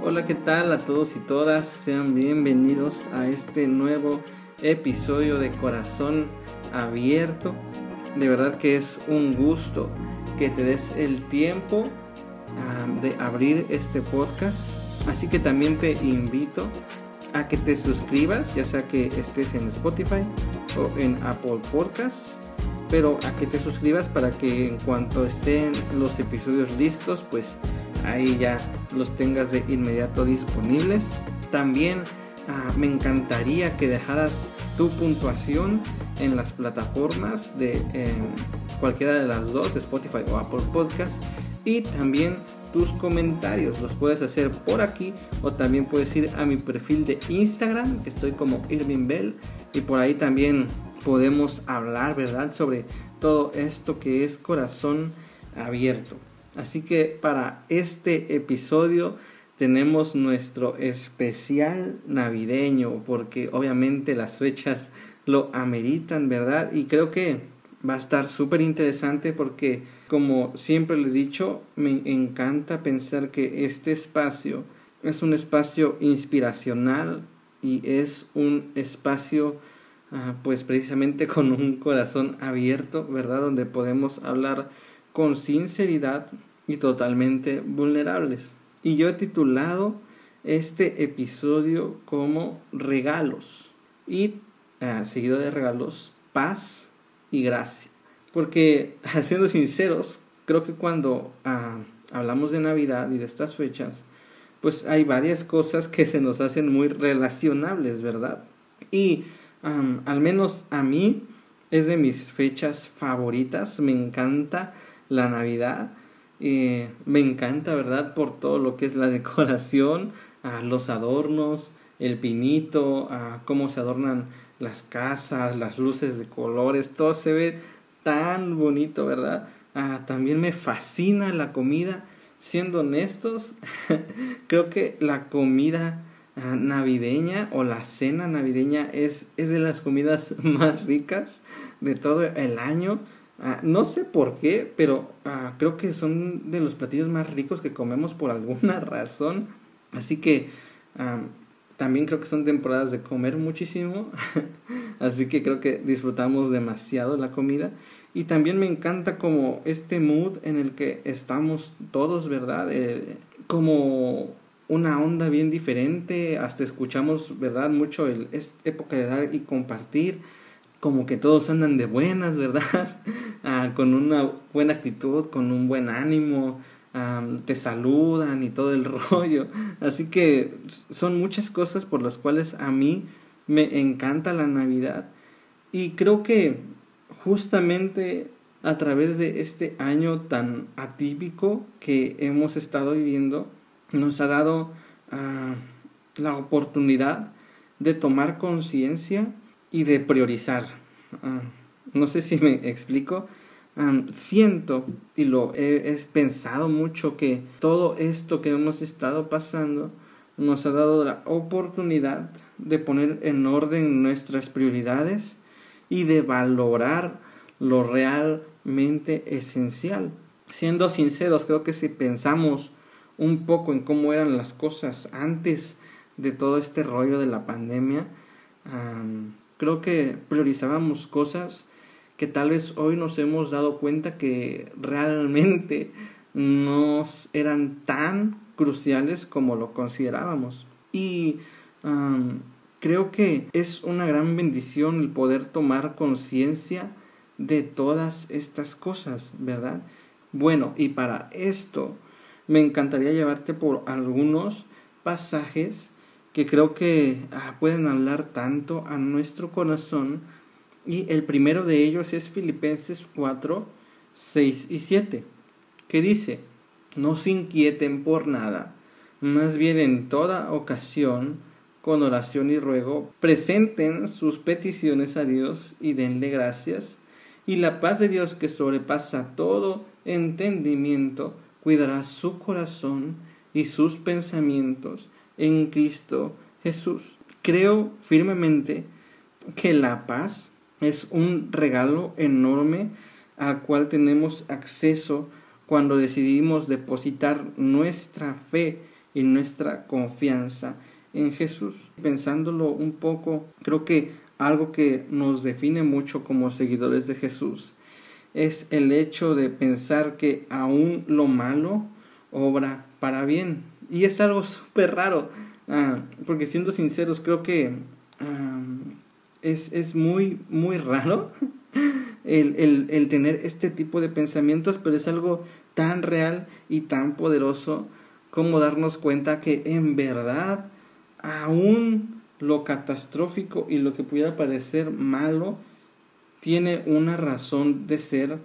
Hola, ¿qué tal a todos y todas? Sean bienvenidos a este nuevo episodio de Corazón Abierto. De verdad que es un gusto que te des el tiempo ah, de abrir este podcast. Así que también te invito a que te suscribas, ya sea que estés en Spotify o en Apple Podcasts, pero a que te suscribas para que en cuanto estén los episodios listos, pues ahí ya los tengas de inmediato disponibles. También ah, me encantaría que dejaras tu puntuación en las plataformas de cualquiera de las dos, Spotify o Apple Podcasts, y también tus comentarios. Los puedes hacer por aquí o también puedes ir a mi perfil de Instagram, estoy como Irving Bell, y por ahí también podemos hablar, ¿verdad?, sobre todo esto que es corazón abierto. Así que para este episodio tenemos nuestro especial navideño, porque obviamente las fechas lo ameritan, ¿verdad? Y creo que va a estar súper interesante porque, como siempre le he dicho, me encanta pensar que este espacio es un espacio inspiracional y es un espacio ah, pues precisamente con un corazón abierto, ¿verdad? Donde podemos hablar con sinceridad y totalmente vulnerables. Y yo he titulado este episodio como regalos y ah, seguido de regalos, paz y gracia. Porque, siendo sinceros, creo que cuando ah, hablamos de Navidad y de estas fechas, pues hay varias cosas que se nos hacen muy relacionables, ¿verdad? Y al menos a mí es de mis fechas favoritas, me encanta la Navidad, eh, me encanta, ¿verdad? Por todo lo que es la decoración, a los adornos, el pinito, a cómo se adornan las casas, las luces de colores, todo se ve tan bonito, ¿verdad? Ah, también me fascina la comida. Siendo honestos, creo que la comida ah, navideña o la cena navideña es, es de las comidas más ricas de todo el año. Ah, no sé por qué, pero creo que son de los platillos más ricos que comemos por alguna razón. Así que también creo que son temporadas de comer muchísimo, así que creo que disfrutamos demasiado la comida. Y también me encanta como este mood en el que estamos todos, ¿verdad? Eh, como una onda bien diferente, hasta escuchamos, ¿verdad? Mucho el, época de dar y compartir, como que todos andan de buenas, ¿verdad? Ah, con una buena actitud, con un buen ánimo, te saludan y todo el rollo. Así que son muchas cosas por las cuales a mí me encanta la Navidad. Y creo que justamente a través de este año tan atípico que hemos estado viviendo, nos ha dado ah, la oportunidad de tomar conciencia y de priorizar. Ah, no sé si me explico siento y lo he, pensado mucho que todo esto que hemos estado pasando nos ha dado la oportunidad de poner en orden nuestras prioridades y de valorar lo realmente esencial. Siendo sinceros, creo que si pensamos un poco en cómo eran las cosas antes de todo este rollo de la pandemia, creo que priorizábamos cosas que tal vez hoy nos hemos dado cuenta que realmente no eran tan cruciales como lo considerábamos. Y creo que es una gran bendición el poder tomar conciencia de todas estas cosas, ¿verdad? Bueno, y para esto me encantaría llevarte por algunos pasajes que creo que ah, pueden hablar tanto a nuestro corazón. Y el primero de ellos es Filipenses 4, 6 y 7, que dice, no se inquieten por nada, más bien en toda ocasión, con oración y ruego, presenten sus peticiones a Dios y denle gracias, y la paz de Dios que sobrepasa todo entendimiento, cuidará su corazón y sus pensamientos en Cristo Jesús. Creo firmemente que la paz es un regalo enorme al cual tenemos acceso cuando decidimos depositar nuestra fe y nuestra confianza en Jesús. Pensándolo un poco, creo que algo que nos define mucho como seguidores de Jesús es el hecho de pensar que aún lo malo obra para bien. Y es algo súper raro, ah, porque siendo sinceros, creo que ah, es, es, muy, muy raro el, el, el tener este tipo de pensamientos, pero es algo tan real y tan poderoso como darnos cuenta que en verdad aún lo catastrófico y lo que pudiera parecer malo tiene una razón de ser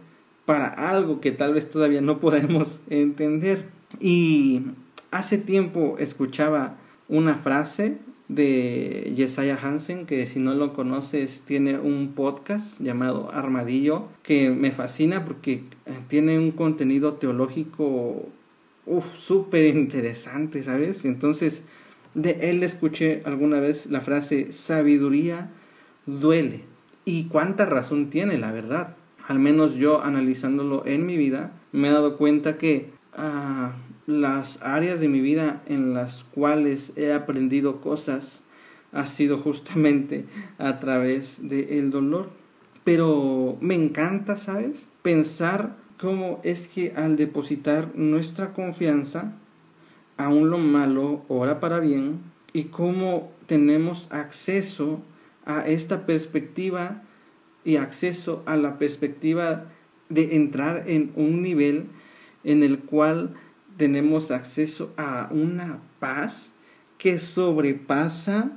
para algo que tal vez todavía no podemos entender. Y hace tiempo escuchaba una frase de Jesiah Hansen, que si no lo conoces tiene un podcast llamado Armadillo, que me fascina porque eh, tiene un contenido teológico súper interesante, ¿sabes? Entonces, de él escuché alguna vez la frase sabiduría duele. Y cuánta razón tiene, la verdad. Al menos yo analizándolo en mi vida, me he dado cuenta que ah, las áreas de mi vida en las cuales he aprendido cosas ha sido justamente a través del dolor. Pero me encanta, ¿sabes? Pensar cómo es que al depositar nuestra confianza, aún lo malo obra para bien, y cómo tenemos acceso a esta perspectiva y acceso a la perspectiva de entrar en un nivel en el cual tenemos acceso a una paz que sobrepasa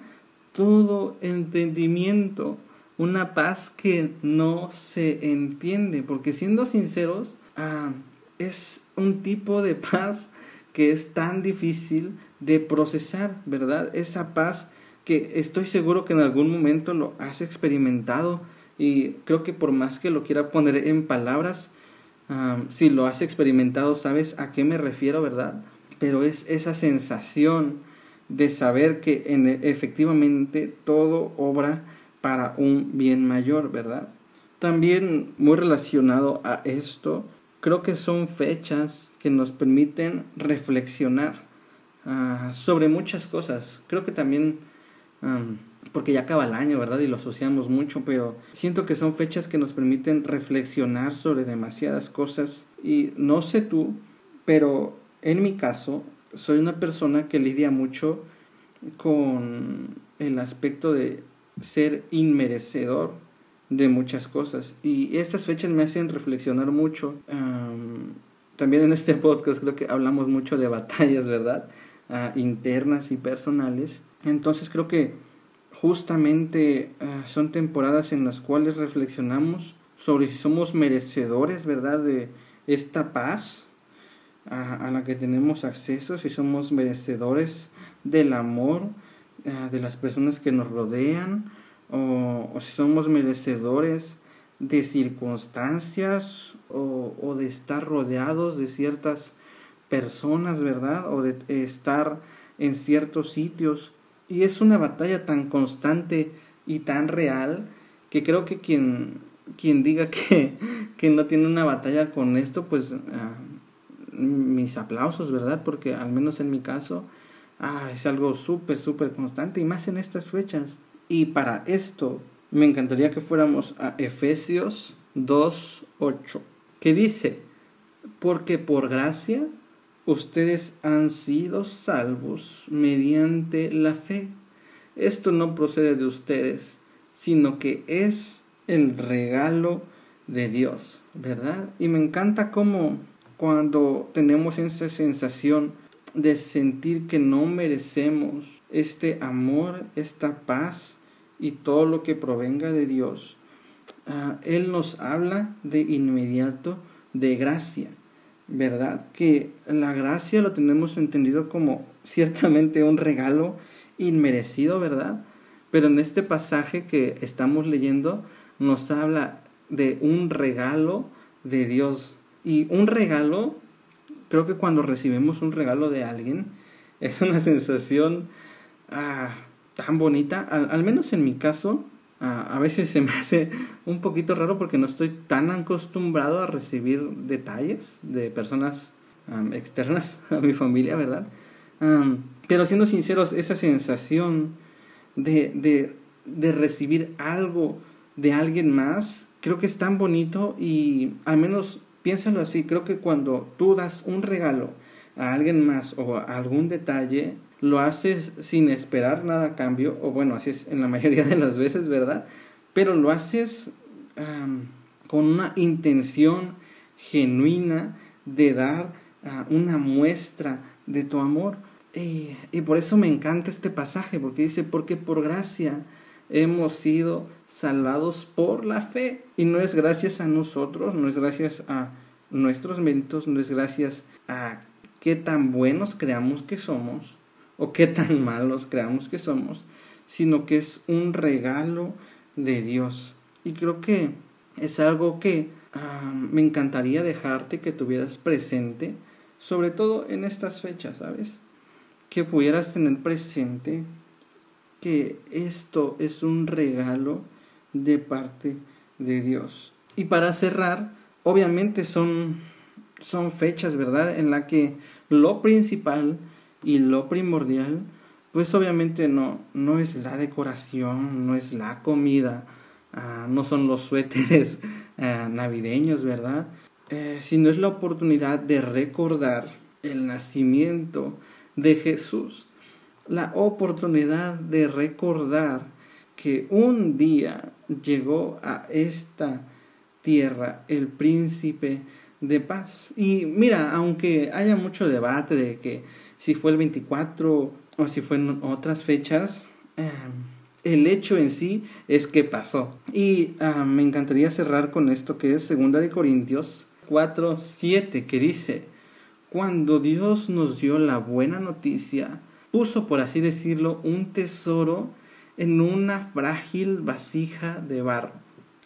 todo entendimiento, una paz que no se entiende, porque siendo sinceros, ah, es un tipo de paz que es tan difícil de procesar, ¿verdad? Esa paz que estoy seguro que en algún momento lo has experimentado y creo que por más que lo quiera poner en palabras, si lo has experimentado, sabes a qué me refiero, ¿verdad? Pero es esa sensación de saber que en, efectivamente todo obra para un bien mayor, ¿verdad? También muy relacionado a esto, creo que son fechas que nos permiten reflexionar ah, sobre muchas cosas. Creo que también porque ya acaba el año, ¿verdad? Y lo asociamos mucho, pero siento que son fechas que nos permiten reflexionar sobre demasiadas cosas. Y no sé tú, pero en mi caso, soy una persona que lidia mucho con el aspecto de ser inmerecedor de muchas cosas. Y estas fechas me hacen reflexionar mucho. también en este podcast creo que hablamos mucho de batallas, ¿verdad? Ah, internas y personales. Entonces creo que justamente eh, son temporadas en las cuales reflexionamos sobre si somos merecedores, ¿verdad?, de esta paz a, la que tenemos acceso, si somos merecedores del amor eh, de las personas que nos rodean, o, si somos merecedores de circunstancias o, o, de estar rodeados de ciertas personas, ¿verdad? O de estar en ciertos sitios y es una batalla tan constante y tan real que creo que quien, quien diga que, que no tiene una batalla con esto, pues ah, mis aplausos, ¿verdad? Porque al menos en mi caso ah, es algo súper, súper constante y más en estas fechas. Y para esto me encantaría que fuéramos a Efesios 2.8, que dice, porque por gracia ustedes han sido salvos mediante la fe. Esto no procede de ustedes, sino que es el regalo de Dios, ¿verdad? Y me encanta cómo cuando tenemos esa sensación de sentir que no merecemos este amor, esta paz y todo lo que provenga de Dios, ah, Él nos habla de inmediato de gracia. ¿Verdad? Que la gracia lo tenemos entendido como ciertamente un regalo inmerecido, ¿verdad? Pero en este pasaje que estamos leyendo nos habla de un regalo de Dios. Y un regalo, creo que cuando recibimos un regalo de alguien, es una sensación ah, tan bonita, al menos en mi caso, a veces se me hace un poquito raro porque no estoy tan acostumbrado a recibir detalles de personas externas a mi familia, ¿verdad? pero siendo sinceros, esa sensación de, de, de recibir algo de alguien más, creo que es tan bonito y al menos piénsalo así, creo que cuando tú das un regalo a alguien más o algún detalle, lo haces sin esperar nada a cambio, o bueno, así es en la mayoría de las veces, ¿verdad? Pero lo haces con una intención genuina de dar ah, una muestra de tu amor. Y, y por eso me encanta este pasaje, porque dice, porque por gracia hemos sido salvados por la fe. Y no es gracias a nosotros, no es gracias a nuestros méritos, no es gracias a qué tan buenos creamos que somos o qué tan malos creamos que somos, sino que es un regalo de Dios. Y creo que es algo que ah, me encantaría dejarte que tuvieras presente, sobre todo en estas fechas, ¿sabes? Que pudieras tener presente que esto es un regalo de parte de Dios. Y para cerrar, obviamente son, son fechas, ¿verdad? En la que lo principal y lo primordial, pues obviamente no, no es la decoración, no es la comida, ah, no son los suéteres ah, navideños, ¿verdad? Eh, sino es la oportunidad de recordar el nacimiento de Jesús, la oportunidad de recordar que un día llegó a esta tierra el príncipe de paz. Y mira, aunque haya mucho debate de que si fue el 24 o si fue en otras fechas, em, el hecho en sí es que pasó. Y ah, me encantaría cerrar con esto que es segunda de Corintios 4, 7, que dice, cuando Dios nos dio la buena noticia, puso, por así decirlo, un tesoro en una frágil vasija de barro.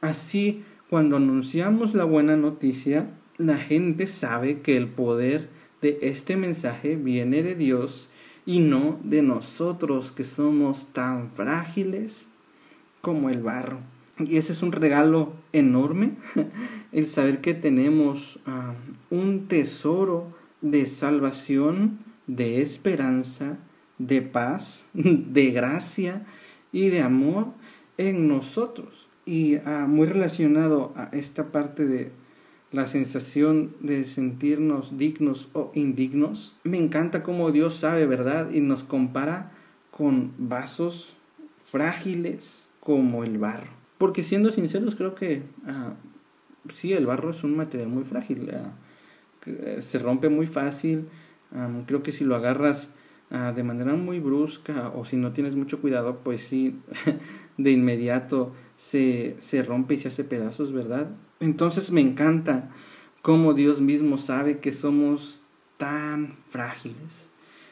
Así, cuando anunciamos la buena noticia, la gente sabe que el poder de este mensaje viene de Dios y no de nosotros que somos tan frágiles como el barro. Y ese es un regalo enorme, el saber que tenemos ah, un tesoro de salvación, de esperanza, de paz, de gracia y de amor en nosotros. Y ah, muy relacionado a esta parte de la sensación de sentirnos dignos o indignos. Me encanta cómo Dios sabe, ¿verdad? Y nos compara con vasos frágiles como el barro. Porque siendo sinceros, creo que ah, sí, el barro es un material muy frágil. Ah, eh, se rompe muy fácil. creo que si lo agarras ah, de manera muy brusca o si no tienes mucho cuidado, pues sí, de inmediato se, se rompe y se hace pedazos, ¿verdad? Entonces me encanta cómo Dios mismo sabe que somos tan frágiles.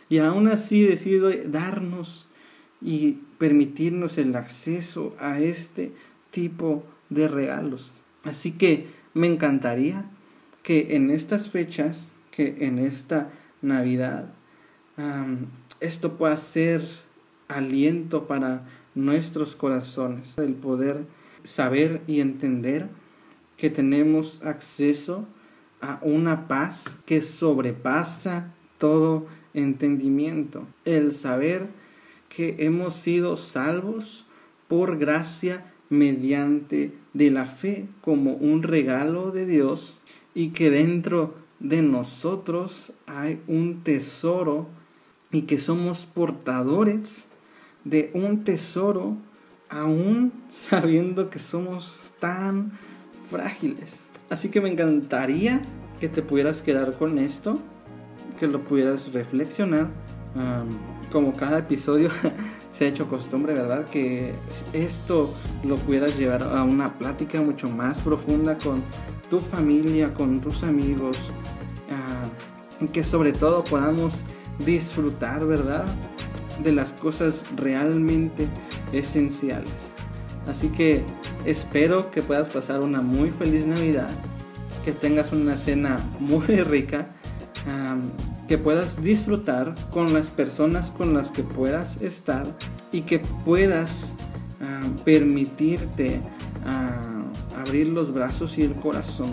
Y aún así decide darnos y permitirnos el acceso a este tipo de regalos. Así que me encantaría que en estas fechas, que en esta Navidad, esto pueda ser aliento para nuestros corazones, el poder saber y entender que tenemos acceso a una paz que sobrepasa todo entendimiento. El saber que hemos sido salvos por gracia mediante de la fe como un regalo de Dios y que dentro de nosotros hay un tesoro y que somos portadores de un tesoro aún sabiendo que somos tan frágiles. Así que me encantaría que te pudieras quedar con esto, que lo pudieras reflexionar. como cada episodio se ha hecho costumbre, ¿verdad? Que esto lo pudieras llevar a una plática mucho más profunda con tu familia, con tus amigos. que sobre todo podamos disfrutar, ¿verdad? De las cosas realmente esenciales. Así que espero que puedas pasar una muy feliz Navidad, que tengas una cena muy rica, que puedas disfrutar con las personas con las que puedas estar y que puedas permitirte abrir los brazos y el corazón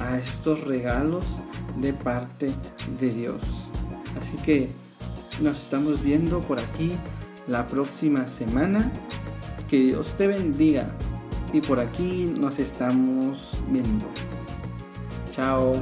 a estos regalos de parte de Dios. Así que nos estamos viendo por aquí la próxima semana. Que Dios te bendiga. Y por aquí nos estamos viendo. Chao.